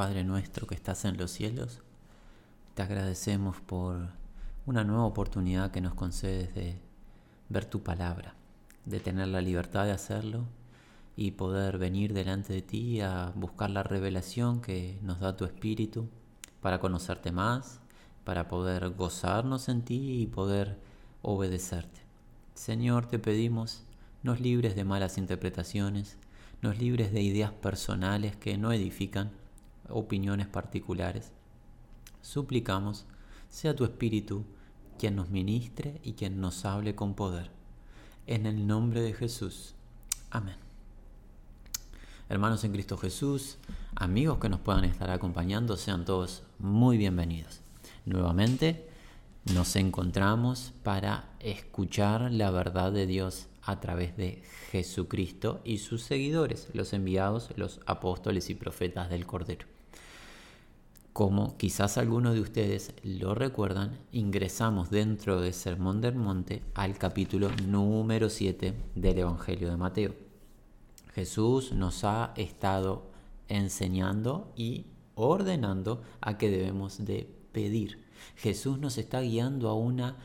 Padre nuestro que estás en los cielos, te agradecemos por una nueva oportunidad que nos concedes de ver tu palabra, de tener la libertad de hacerlo y poder venir delante de ti a buscar la revelación que nos da tu Espíritu para conocerte más, para poder gozarnos en ti y poder obedecerte. Señor, te pedimos, nos libres de malas interpretaciones, nos libres de ideas personales que no edifican, opiniones particulares. Suplicamos, sea tu Espíritu quien nos ministre y quien nos hable con poder. En el nombre de Jesús. Amén. Hermanos en Cristo Jesús, amigos que nos puedan estar acompañando, sean todos muy bienvenidos. Nuevamente nos encontramos para escuchar la verdad de Dios a través de Jesucristo y sus seguidores, los enviados, los apóstoles y profetas del Cordero. Como quizás algunos de ustedes lo recuerdan, ingresamos dentro del Sermón del Monte al capítulo número 7 del Evangelio de Mateo. Jesús nos ha estado enseñando y ordenando a que debemos de pedir. Jesús nos está guiando a una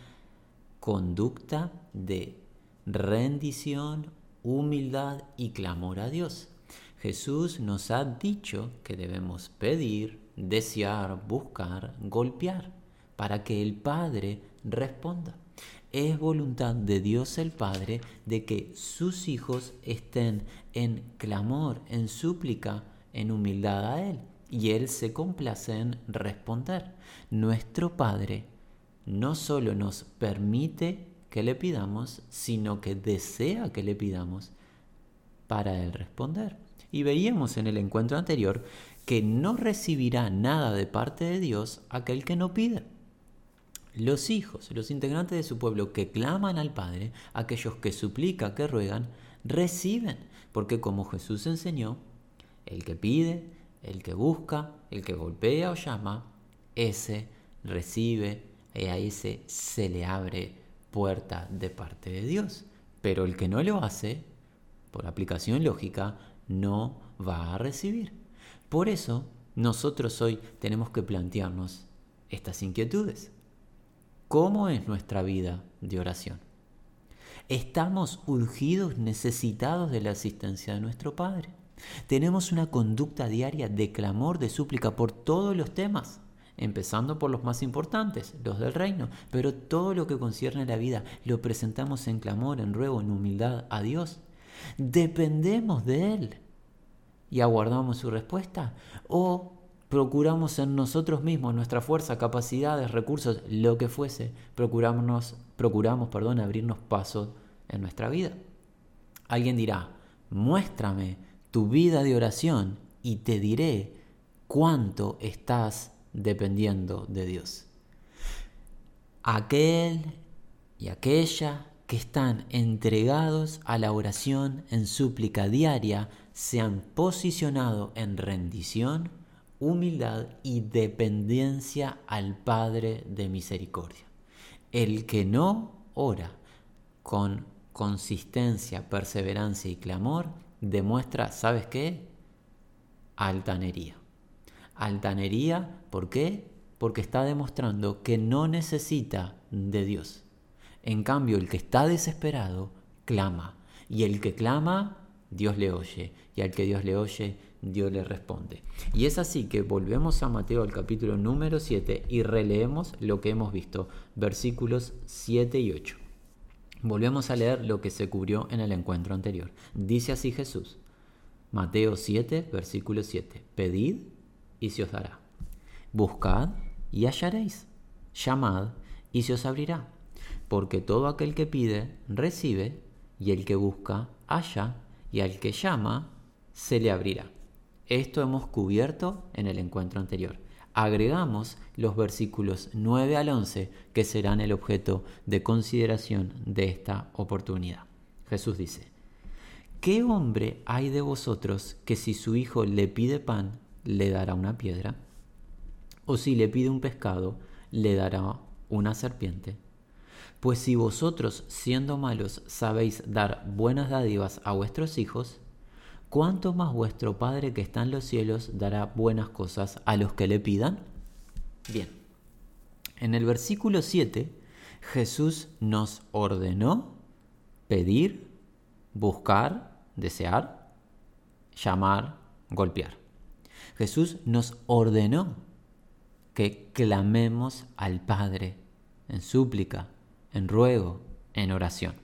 conducta de rendición, humildad y clamor a Dios. Jesús nos ha dicho que debemos pedir, desear, buscar, golpear, para que el Padre responda. Es voluntad de Dios el Padre de que sus hijos estén en clamor, en súplica, en humildad a Él. Y Él se complace en responder. Nuestro Padre no solo nos permite que le pidamos, sino que desea que le pidamos para Él responder. Y veíamos en el encuentro anterior que no recibirá nada de parte de Dios aquel que no pide. Los hijos, los integrantes de su pueblo que claman al Padre, aquellos que suplican, que ruegan, reciben, porque como Jesús enseñó, el que pide, el que busca, el que golpea o llama, ese recibe y a ese se le abre puerta de parte de Dios. Pero el que no lo hace, por aplicación lógica, no va a recibir. Por eso, nosotros hoy tenemos que plantearnos estas inquietudes. ¿Cómo es nuestra vida de oración? ¿Estamos urgidos, necesitados de la asistencia de nuestro Padre? ¿Tenemos una conducta diaria de clamor, de súplica por todos los temas? Empezando por los más importantes, los del reino, pero todo lo que concierne a la vida lo presentamos en clamor, en ruego, en humildad a Dios. ¿Dependemos de Él? Y aguardamos su respuesta? ¿O procuramos en nosotros mismos, nuestra fuerza, capacidades, recursos, lo que fuese, procuramos, procuramos perdón, abrirnos pasos en nuestra vida? Alguien dirá, muéstrame tu vida de oración y te diré cuánto estás dependiendo de Dios. Aquel y aquella que están entregados a la oración en súplica diaria se han posicionado en rendición, humildad y dependencia al Padre de misericordia. El que no ora con consistencia, perseverancia y clamor, demuestra, ¿sabes qué? Altanería. Altanería, ¿por qué? Porque está demostrando que no necesita de Dios. En cambio, el que está desesperado, clama. Y el que clama, Dios le oye. Y al que Dios le oye, Dios le responde. Y es así que volvemos a Mateo al capítulo número 7 y releemos lo que hemos visto, versículos 7 y 8. Volvemos a leer lo que se cubrió en el encuentro anterior. Dice así Jesús, Mateo 7, versículo 7, Pedid y se os dará. Buscad y hallaréis. Llamad y se os abrirá. Porque todo aquel que pide, recibe, y el que busca, halla, y al que llama, se le abrirá. Esto hemos cubierto en el encuentro anterior. Agregamos los versículos 9 al 11 que serán el objeto de consideración de esta oportunidad. Jesús dice, ¿qué hombre hay de vosotros que si su hijo le pide pan, le dará una piedra? ¿O si le pide un pescado, le dará una serpiente? Pues si vosotros, siendo malos, sabéis dar buenas dádivas a vuestros hijos, ¿cuánto más vuestro Padre que está en los cielos dará buenas cosas a los que le pidan? Bien, en el versículo 7 Jesús nos ordenó pedir, buscar, desear, llamar, golpear. Jesús nos ordenó que clamemos al Padre en súplica, en ruego, en oración.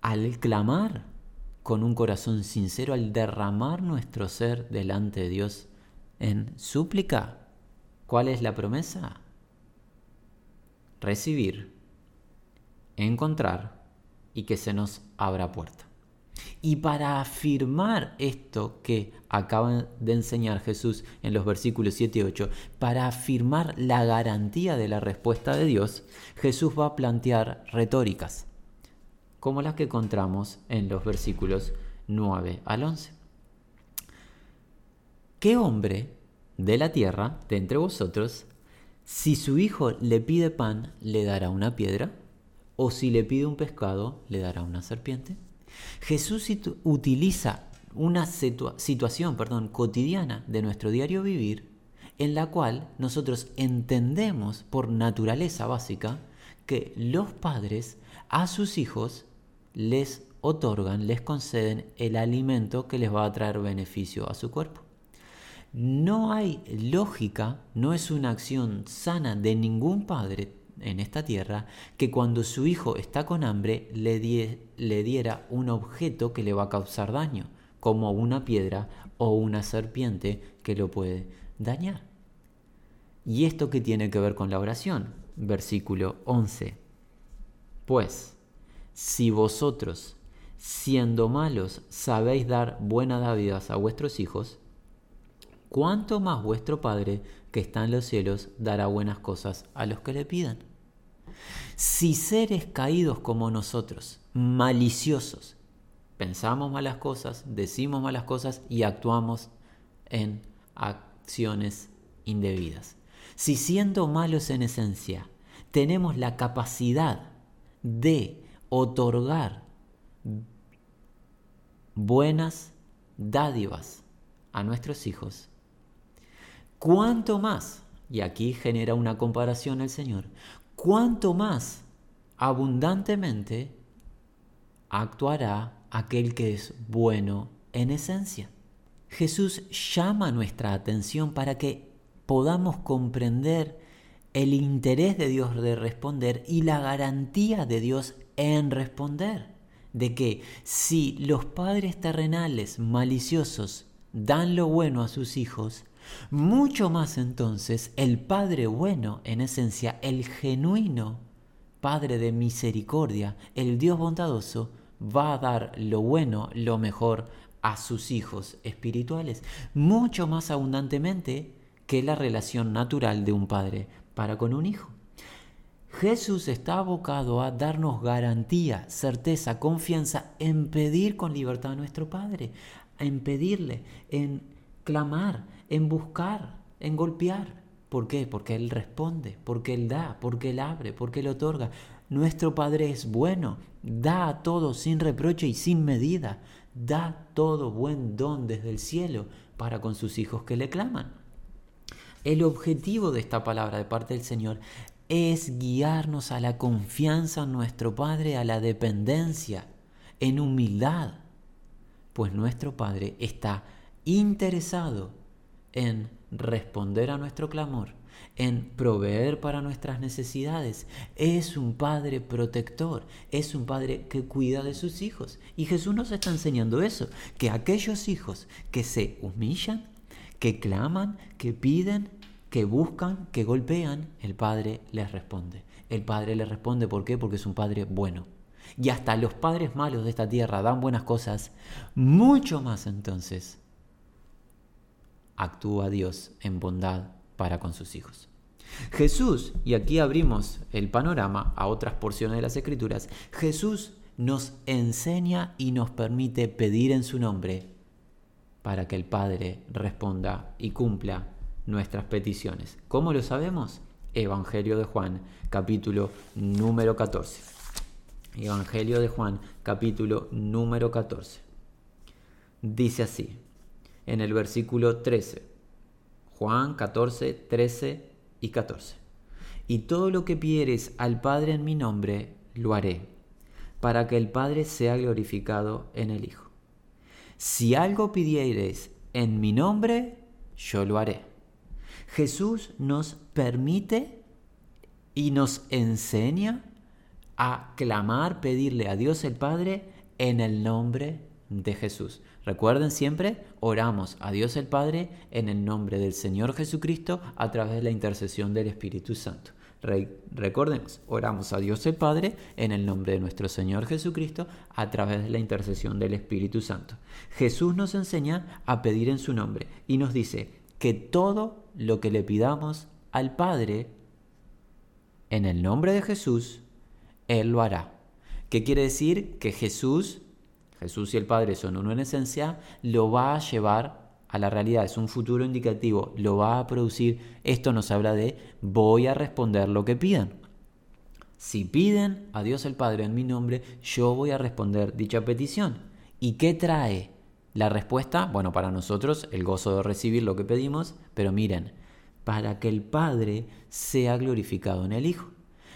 Al clamar con un corazón sincero, al derramar nuestro ser delante de Dios en súplica, ¿cuál es la promesa? Recibir, encontrar y que se nos abra puerta. Y para afirmar esto que acaba de enseñar Jesús en los versículos 7 y 8, para afirmar la garantía de la respuesta de Dios, Jesús va a plantear retóricas, como las que encontramos en los versículos 9 al 11. ¿Qué hombre de la tierra, de entre vosotros, si su hijo le pide pan, le dará una piedra? ¿O si le pide un pescado, le dará una serpiente? Jesús utiliza una situación perdón, cotidiana de nuestro diario vivir en la cual nosotros entendemos por naturaleza básica que los padres a sus hijos les otorgan, les conceden el alimento que les va a traer beneficio a su cuerpo. No hay lógica, no es una acción sana de ningún padre en esta tierra que cuando su hijo está con hambre le, le diera un objeto que le va a causar daño, como una piedra o una serpiente que lo puede dañar. ¿Y esto qué tiene que ver con la oración? Versículo 11. Pues, si vosotros, siendo malos, sabéis dar buenas dávidas a vuestros hijos, ¿cuánto más vuestro Padre que está en los cielos dará buenas cosas a los que le pidan? Si seres caídos como nosotros, maliciosos, pensamos malas cosas, decimos malas cosas y actuamos en acciones indebidas. Si siendo malos en esencia, tenemos la capacidad de otorgar buenas dádivas a nuestros hijos, ¿cuánto más? Y aquí genera una comparación el Señor cuánto más abundantemente actuará aquel que es bueno en esencia. Jesús llama nuestra atención para que podamos comprender el interés de Dios de responder y la garantía de Dios en responder. De que si los padres terrenales maliciosos dan lo bueno a sus hijos, mucho más entonces el Padre bueno, en esencia, el genuino Padre de misericordia, el Dios bondadoso, va a dar lo bueno, lo mejor a sus hijos espirituales, mucho más abundantemente que la relación natural de un padre para con un hijo. Jesús está abocado a darnos garantía, certeza, confianza en pedir con libertad a nuestro Padre, en pedirle, en clamar, en buscar, en golpear. ¿Por qué? Porque Él responde, porque Él da, porque Él abre, porque Él otorga. Nuestro Padre es bueno, da a todo sin reproche y sin medida, da todo buen don desde el cielo para con sus hijos que le claman. El objetivo de esta palabra de parte del Señor es guiarnos a la confianza en nuestro Padre, a la dependencia, en humildad, pues nuestro Padre está interesado en responder a nuestro clamor, en proveer para nuestras necesidades. Es un Padre protector, es un Padre que cuida de sus hijos. Y Jesús nos está enseñando eso, que aquellos hijos que se humillan, que claman, que piden, que buscan, que golpean, el Padre les responde. El Padre les responde, ¿por qué? Porque es un Padre bueno. Y hasta los padres malos de esta tierra dan buenas cosas, mucho más entonces actúa Dios en bondad para con sus hijos. Jesús, y aquí abrimos el panorama a otras porciones de las Escrituras, Jesús nos enseña y nos permite pedir en su nombre para que el Padre responda y cumpla nuestras peticiones. ¿Cómo lo sabemos? Evangelio de Juan, capítulo número 14. Evangelio de Juan, capítulo número 14. dice así, en el versículo 13, Juan 14, 13 y 14. Y todo lo que pidieres al Padre en mi nombre, lo haré, para que el Padre sea glorificado en el Hijo. Si algo pidiereis en mi nombre, yo lo haré. Jesús nos permite y nos enseña a clamar, pedirle a Dios el Padre en el nombre de Jesús. Recuerden siempre, oramos a Dios el Padre en el nombre del Señor Jesucristo a través de la intercesión del Espíritu Santo. recordemos, oramos a Dios el Padre en el nombre de nuestro Señor Jesucristo a través de la intercesión del Espíritu Santo. Jesús nos enseña a pedir en su nombre y nos dice que todo lo que le pidamos al Padre en el nombre de Jesús, Él lo hará. ¿Qué quiere decir? Que Jesús Jesús y el Padre son uno en esencia, lo va a llevar a la realidad, es un futuro indicativo, lo va a producir. Esto nos habla de voy a responder lo que pidan. Si piden a Dios el Padre en mi nombre, yo voy a responder dicha petición. ¿Y qué trae la respuesta? Bueno, para nosotros el gozo de recibir lo que pedimos, pero miren, para que el Padre sea glorificado en el Hijo.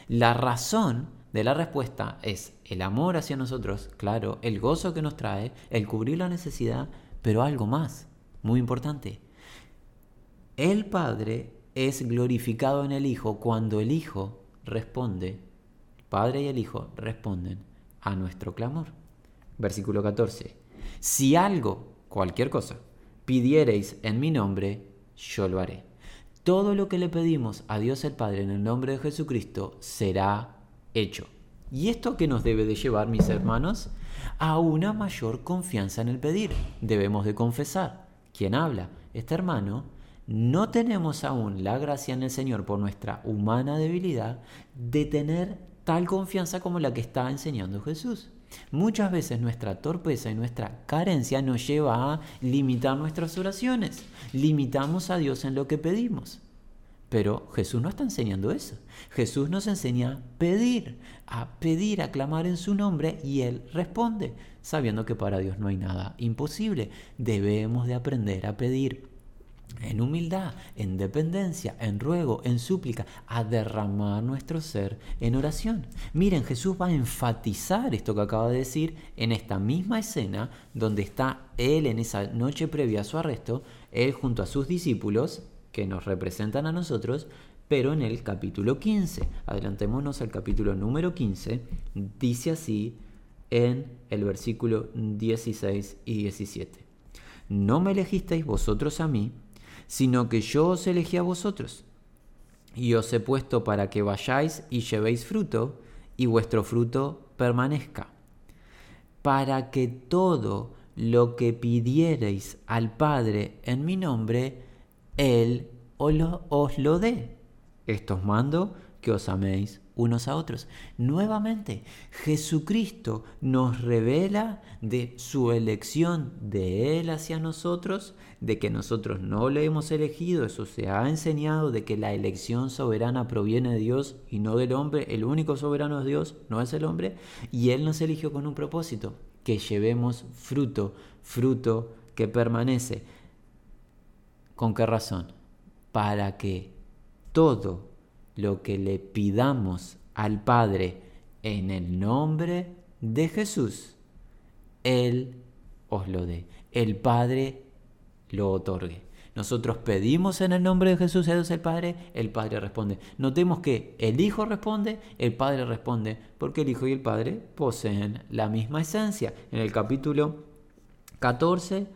La razón de la respuesta es el amor hacia nosotros, claro, el gozo que nos trae, el cubrir la necesidad, pero algo más, muy importante. El Padre es glorificado en el Hijo cuando el Hijo responde, el Padre y el Hijo responden a nuestro clamor. Versículo 14. Si algo, cualquier cosa, pidiereis en mi nombre, yo lo haré. Todo lo que le pedimos a Dios el Padre en el nombre de Jesucristo será hecho. ¿Y esto qué nos debe de llevar, mis hermanos? A una mayor confianza en el pedir. Debemos de confesar. ¿Quién habla? Este hermano. No tenemos aún la gracia en el Señor por nuestra humana debilidad de tener tal confianza como la que está enseñando Jesús. Muchas veces nuestra torpeza y nuestra carencia nos lleva a limitar nuestras oraciones. Limitamos a Dios en lo que pedimos. Pero Jesús no está enseñando eso. Jesús nos enseña a pedir, a pedir, a clamar en su nombre y Él responde, sabiendo que para Dios no hay nada imposible. Debemos de aprender a pedir en humildad, en dependencia, en ruego, en súplica, a derramar nuestro ser en oración. Miren, Jesús va a enfatizar esto que acaba de decir en esta misma escena donde está Él en esa noche previa a su arresto, Él junto a sus discípulos, que nos representan a nosotros, pero en el capítulo 15. Adelantémonos al capítulo número 15. Dice así en el versículo 16 y 17. No me elegisteis vosotros a mí, sino que yo os elegí a vosotros. Y os he puesto para que vayáis y llevéis fruto, y vuestro fruto permanezca. Para que todo lo que pidiereis al Padre en mi nombre, él os lo dé. Esto os mando que os améis unos a otros. Nuevamente, Jesucristo nos revela de su elección de Él hacia nosotros, de que nosotros no le hemos elegido, eso se ha enseñado, de que la elección soberana proviene de Dios y no del hombre, el único soberano es Dios, no es el hombre, y Él nos eligió con un propósito, que llevemos fruto, fruto que permanece. ¿Con qué razón? Para que todo lo que le pidamos al Padre en el nombre de Jesús, Él os lo dé. El Padre lo otorgue. Nosotros pedimos en el nombre de Jesús Dios el Padre, el Padre responde. Notemos que el Hijo responde, el Padre responde, porque el Hijo y el Padre poseen la misma esencia. En el capítulo 14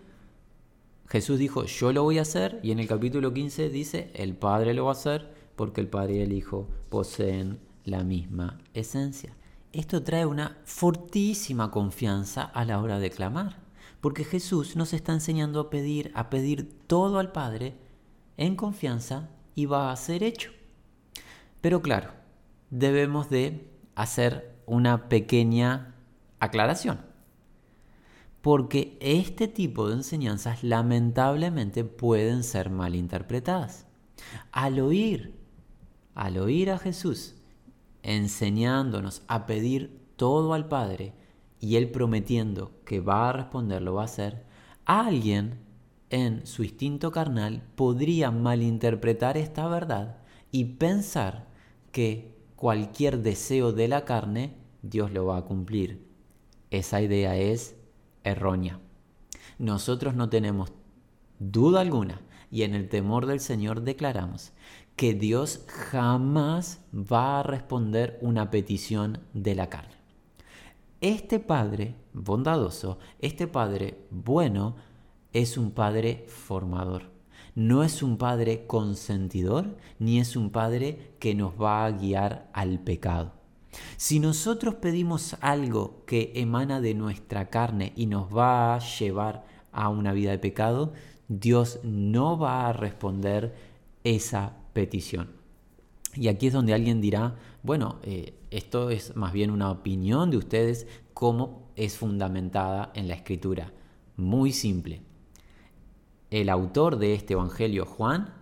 Jesús dijo, yo lo voy a hacer, y en el capítulo 15 dice, el Padre lo va a hacer, porque el Padre y el Hijo poseen la misma esencia. Esto trae una fortísima confianza a la hora de clamar, porque Jesús nos está enseñando a pedir, a pedir todo al Padre en confianza y va a ser hecho. Pero claro, debemos de hacer una pequeña aclaración porque este tipo de enseñanzas lamentablemente pueden ser malinterpretadas. Al oír, al oír a Jesús enseñándonos a pedir todo al Padre y Él prometiendo que va a responder, lo va a hacer, alguien en su instinto carnal podría malinterpretar esta verdad y pensar que cualquier deseo de la carne Dios lo va a cumplir. Esa idea es errónea. Nosotros no tenemos duda alguna y en el temor del Señor declaramos que Dios jamás va a responder una petición de la carne. Este Padre bondadoso, este Padre bueno, es un Padre formador. No es un Padre consentidor, ni es un Padre que nos va a guiar al pecado. Si nosotros pedimos algo que emana de nuestra carne y nos va a llevar a una vida de pecado, Dios no va a responder esa petición. Y aquí es donde alguien dirá, bueno, eh, esto es más bien una opinión de ustedes, ¿cómo es fundamentada en la escritura? Muy simple. El autor de este Evangelio, Juan,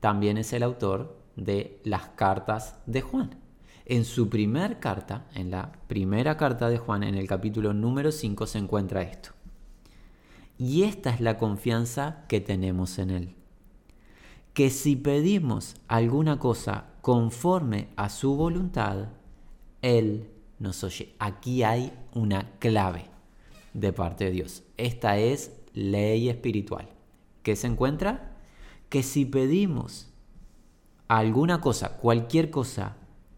también es el autor de las cartas de Juan. En su primer carta, en la primera carta de Juan, en el capítulo número 5, se encuentra esto. Y esta es la confianza que tenemos en Él. Que si pedimos alguna cosa conforme a su voluntad, Él nos oye. Aquí hay una clave de parte de Dios. Esta es ley espiritual. ¿Qué se encuentra? Que si pedimos alguna cosa, cualquier cosa,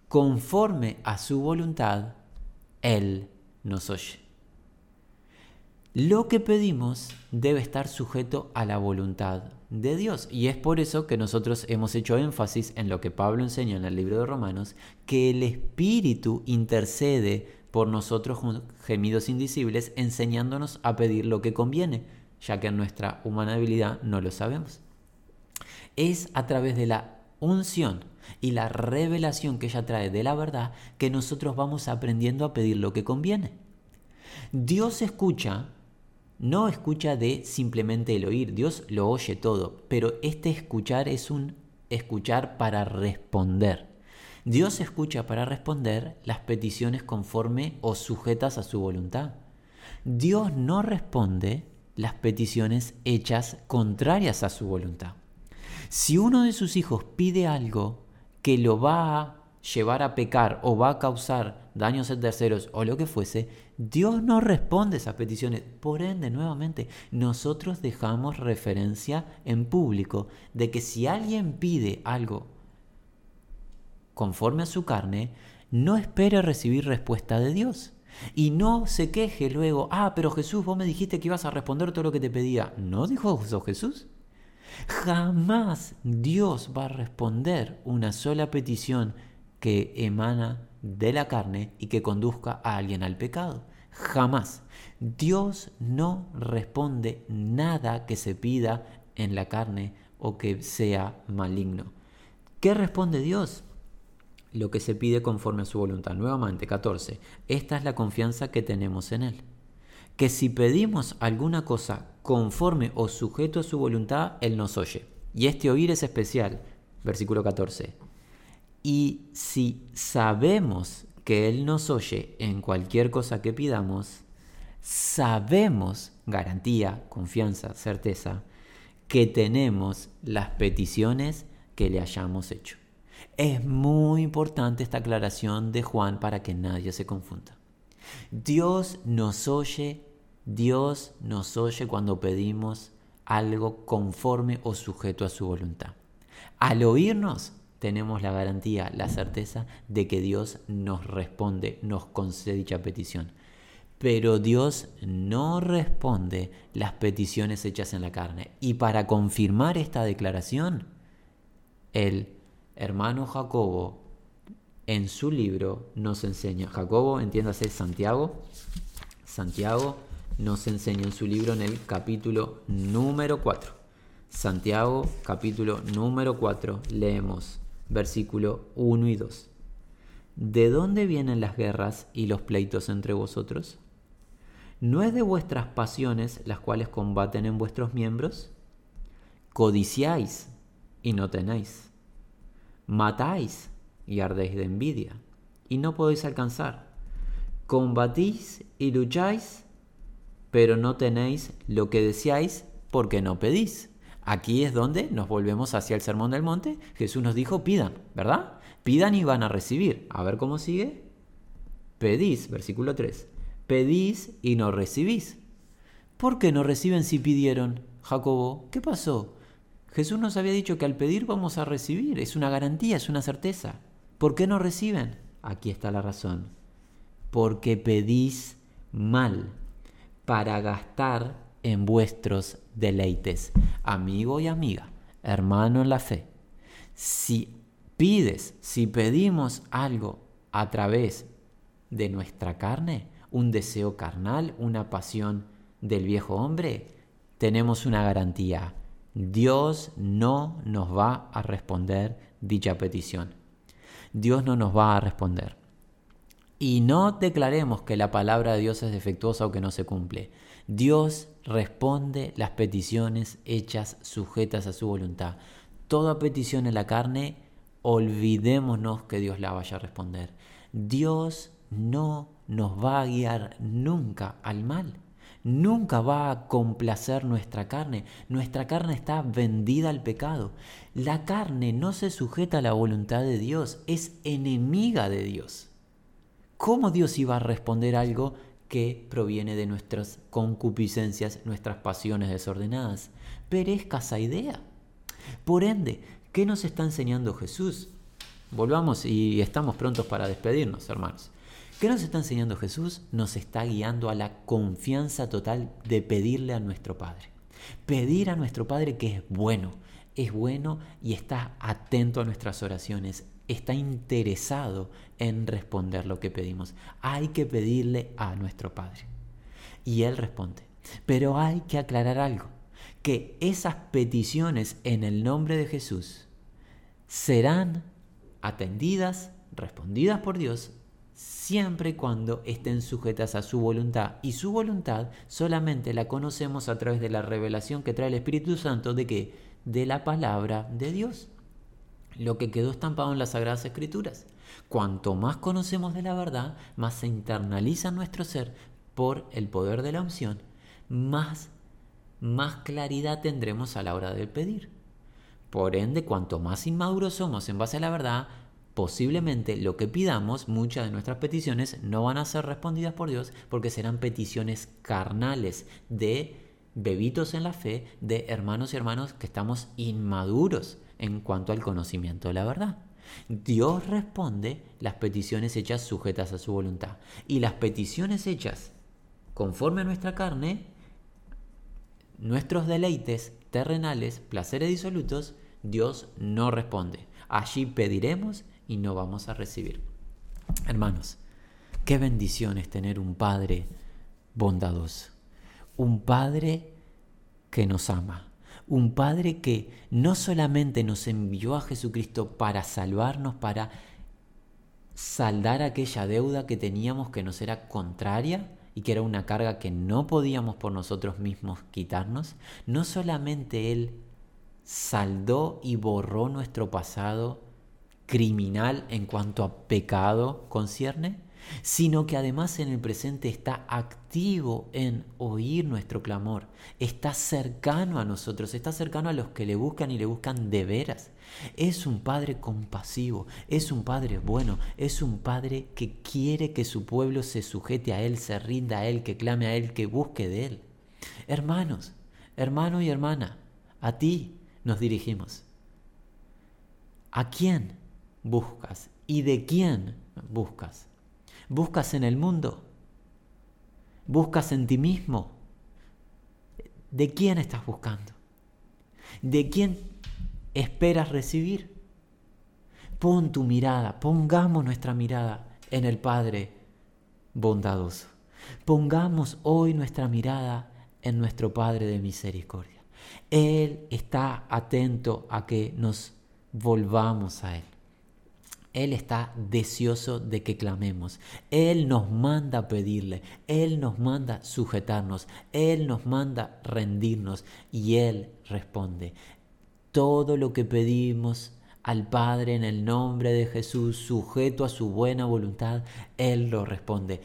conforme a su voluntad, Él nos oye. Lo que pedimos debe estar sujeto a la voluntad de Dios. Y es por eso que nosotros hemos hecho énfasis en lo que Pablo enseña en el libro de Romanos, que el Espíritu intercede por nosotros gemidos indicibles, enseñándonos a pedir lo que conviene, ya que en nuestra humana habilidad no lo sabemos. Es a través de la unción y la revelación que ella trae de la verdad que nosotros vamos aprendiendo a pedir lo que conviene. Dios escucha no escucha de simplemente el oír, Dios lo oye todo, pero este escuchar es un escuchar para responder. Dios escucha para responder las peticiones conforme o sujetas a su voluntad. Dios no responde las peticiones hechas contrarias a su voluntad. Si uno de sus hijos pide algo que lo va a llevar a pecar o va a causar daños en terceros o lo que fuese, Dios no responde esas peticiones. Por ende, nuevamente, nosotros dejamos referencia en público de que si alguien pide algo conforme a su carne, no espere recibir respuesta de Dios. Y no se queje luego, ah, pero Jesús, vos me dijiste que ibas a responder todo lo que te pedía. ¿No dijo Jesús? Jamás Dios va a responder una sola petición que emana de la carne y que conduzca a alguien al pecado. Jamás. Dios no responde nada que se pida en la carne o que sea maligno. ¿Qué responde Dios? Lo que se pide conforme a su voluntad. Nuevamente, 14. Esta es la confianza que tenemos en Él. Que si pedimos alguna cosa conforme o sujeto a su voluntad, Él nos oye. Y este oír es especial. Versículo 14 y si sabemos que Él nos oye en cualquier cosa que pidamos, sabemos, garantía, confianza, certeza, que tenemos las peticiones que le hayamos hecho. Es muy importante esta aclaración de Juan para que nadie se confunda. Dios nos oye, Dios nos oye cuando pedimos algo conforme o sujeto a su voluntad. Al oírnos, tenemos la garantía, la certeza de que Dios nos responde, nos concede dicha petición. Pero Dios no responde las peticiones hechas en la carne. Y para confirmar esta declaración, el hermano Jacobo en su libro nos enseña, Jacobo, entiéndase Santiago, Santiago nos enseña en su libro en el capítulo número 4. Santiago, capítulo número 4, leemos versículo 1 y 2. ¿De dónde vienen las guerras y los pleitos entre vosotros? ¿No es de vuestras pasiones las cuales combaten en vuestros miembros? Codiciáis y no tenéis. Matáis y ardéis de envidia y no podéis alcanzar. Combatís y lucháis, pero no tenéis lo que deseáis porque no pedís. Aquí es donde nos volvemos hacia el Sermón del Monte. Jesús nos dijo, pidan, ¿verdad? Pidan y van a recibir. A ver cómo sigue. Pedís, versículo 3. Pedís y no recibís. ¿Por qué no reciben si pidieron? Jacobo, ¿qué pasó? Jesús nos había dicho que al pedir vamos a recibir. Es una garantía, es una certeza. ¿Por qué no reciben? Aquí está la razón. Porque pedís mal para gastar en vuestros deleites. Amigo y amiga, hermano en la fe, si pides, si pedimos algo a través de nuestra carne, un deseo carnal, una pasión del viejo hombre, tenemos una garantía. Dios no nos va a responder dicha petición. Dios no nos va a responder. Y no declaremos que la palabra de Dios es defectuosa o que no se cumple. Dios responde las peticiones hechas sujetas a su voluntad. Toda petición en la carne, olvidémonos que Dios la vaya a responder. Dios no nos va a guiar nunca al mal. Nunca va a complacer nuestra carne. Nuestra carne está vendida al pecado. La carne no se sujeta a la voluntad de Dios, es enemiga de Dios. ¿Cómo Dios iba a responder algo que proviene de nuestras concupiscencias, nuestras pasiones desordenadas. Perezca esa idea. Por ende, ¿qué nos está enseñando Jesús? Volvamos y estamos prontos para despedirnos, hermanos. ¿Qué nos está enseñando Jesús? Nos está guiando a la confianza total de pedirle a nuestro Padre. Pedir a nuestro Padre que es bueno, es bueno y está atento a nuestras oraciones, está interesado en responder lo que pedimos. Hay que pedirle a nuestro Padre. Y Él responde. Pero hay que aclarar algo, que esas peticiones en el nombre de Jesús serán atendidas, respondidas por Dios, siempre y cuando estén sujetas a su voluntad. Y su voluntad solamente la conocemos a través de la revelación que trae el Espíritu Santo de que de la palabra de Dios lo que quedó estampado en las Sagradas Escrituras. Cuanto más conocemos de la verdad, más se internaliza nuestro ser por el poder de la unción, más, más claridad tendremos a la hora de pedir. Por ende, cuanto más inmaduros somos en base a la verdad, posiblemente lo que pidamos, muchas de nuestras peticiones no van a ser respondidas por Dios porque serán peticiones carnales de bebitos en la fe, de hermanos y hermanos que estamos inmaduros en cuanto al conocimiento de la verdad. Dios responde las peticiones hechas sujetas a su voluntad. Y las peticiones hechas conforme a nuestra carne, nuestros deleites terrenales, placeres disolutos, Dios no responde. Allí pediremos y no vamos a recibir. Hermanos, qué bendición es tener un Padre bondadoso, un Padre que nos ama, un Padre que no solamente nos envió a Jesucristo para salvarnos, para saldar aquella deuda que teníamos que nos era contraria y que era una carga que no podíamos por nosotros mismos quitarnos, no solamente Él saldó y borró nuestro pasado criminal en cuanto a pecado concierne, sino que además en el presente está activo en oír nuestro clamor, está cercano a nosotros, está cercano a los que le buscan y le buscan de veras. Es un Padre compasivo, es un Padre bueno, es un Padre que quiere que su pueblo se sujete a Él, se rinda a Él, que clame a Él, que busque de Él. Hermanos, hermano y hermana, a ti nos dirigimos. ¿A quién buscas y de quién buscas? ¿Buscas en el mundo? ¿Buscas en ti mismo? ¿De quién estás buscando? ¿De quién esperas recibir? Pon tu mirada, pongamos nuestra mirada en el Padre bondadoso. Pongamos hoy nuestra mirada en nuestro Padre de misericordia. Él está atento a que nos volvamos a Él. Él está deseoso de que clamemos. Él nos manda pedirle. Él nos manda sujetarnos. Él nos manda rendirnos. Y Él responde. Todo lo que pedimos al Padre en el nombre de Jesús, sujeto a su buena voluntad, Él lo responde.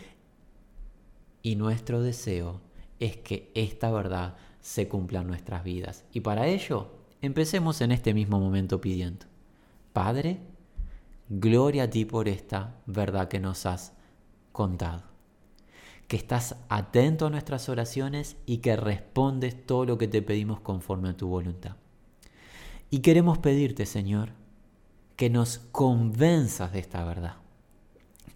Y nuestro deseo es que esta verdad se cumpla en nuestras vidas. Y para ello, empecemos en este mismo momento pidiendo, Padre, gloria a ti por esta verdad que nos has contado. Que estás atento a nuestras oraciones y que respondes todo lo que te pedimos conforme a tu voluntad. Y queremos pedirte, Señor, que nos convenzas de esta verdad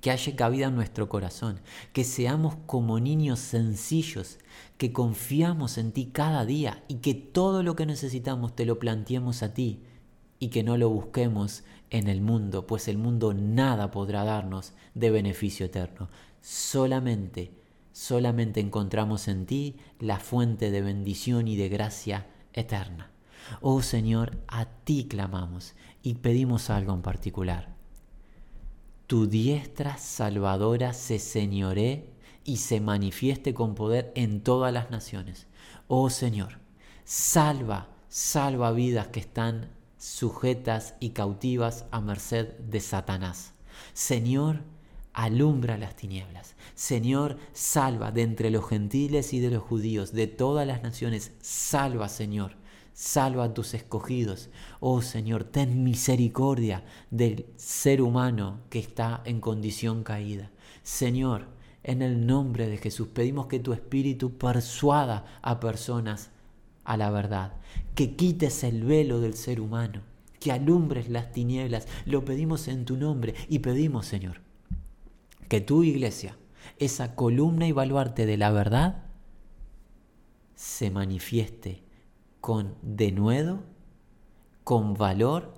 que haya cabida en nuestro corazón, que seamos como niños sencillos, que confiamos en ti cada día y que todo lo que necesitamos te lo planteemos a ti y que no lo busquemos en el mundo, pues el mundo nada podrá darnos de beneficio eterno. Solamente, solamente encontramos en ti la fuente de bendición y de gracia eterna. Oh Señor, a ti clamamos y pedimos algo en particular tu diestra salvadora se señoree y se manifieste con poder en todas las naciones. Oh Señor, salva, salva vidas que están sujetas y cautivas a merced de Satanás. Señor, alumbra las tinieblas. Señor, salva de entre los gentiles y de los judíos, de todas las naciones. Salva, Señor salva a tus escogidos. Oh Señor, ten misericordia del ser humano que está en condición caída. Señor, en el nombre de Jesús pedimos que tu Espíritu persuada a personas a la verdad, que quites el velo del ser humano, que alumbres las tinieblas. Lo pedimos en tu nombre y pedimos, Señor, que tu iglesia, esa columna y baluarte de la verdad, se manifieste con denuedo, con valor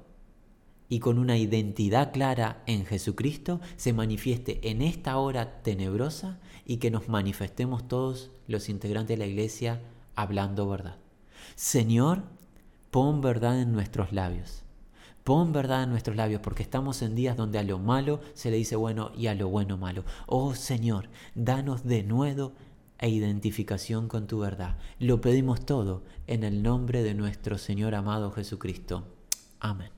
y con una identidad clara en Jesucristo, se manifieste en esta hora tenebrosa y que nos manifestemos todos los integrantes de la iglesia hablando verdad. Señor, pon verdad en nuestros labios. Pon verdad en nuestros labios porque estamos en días donde a lo malo se le dice bueno y a lo bueno malo. Oh Señor, danos de nuevo e identificación con tu verdad. Lo pedimos todo en el nombre de nuestro Señor amado Jesucristo. Amén.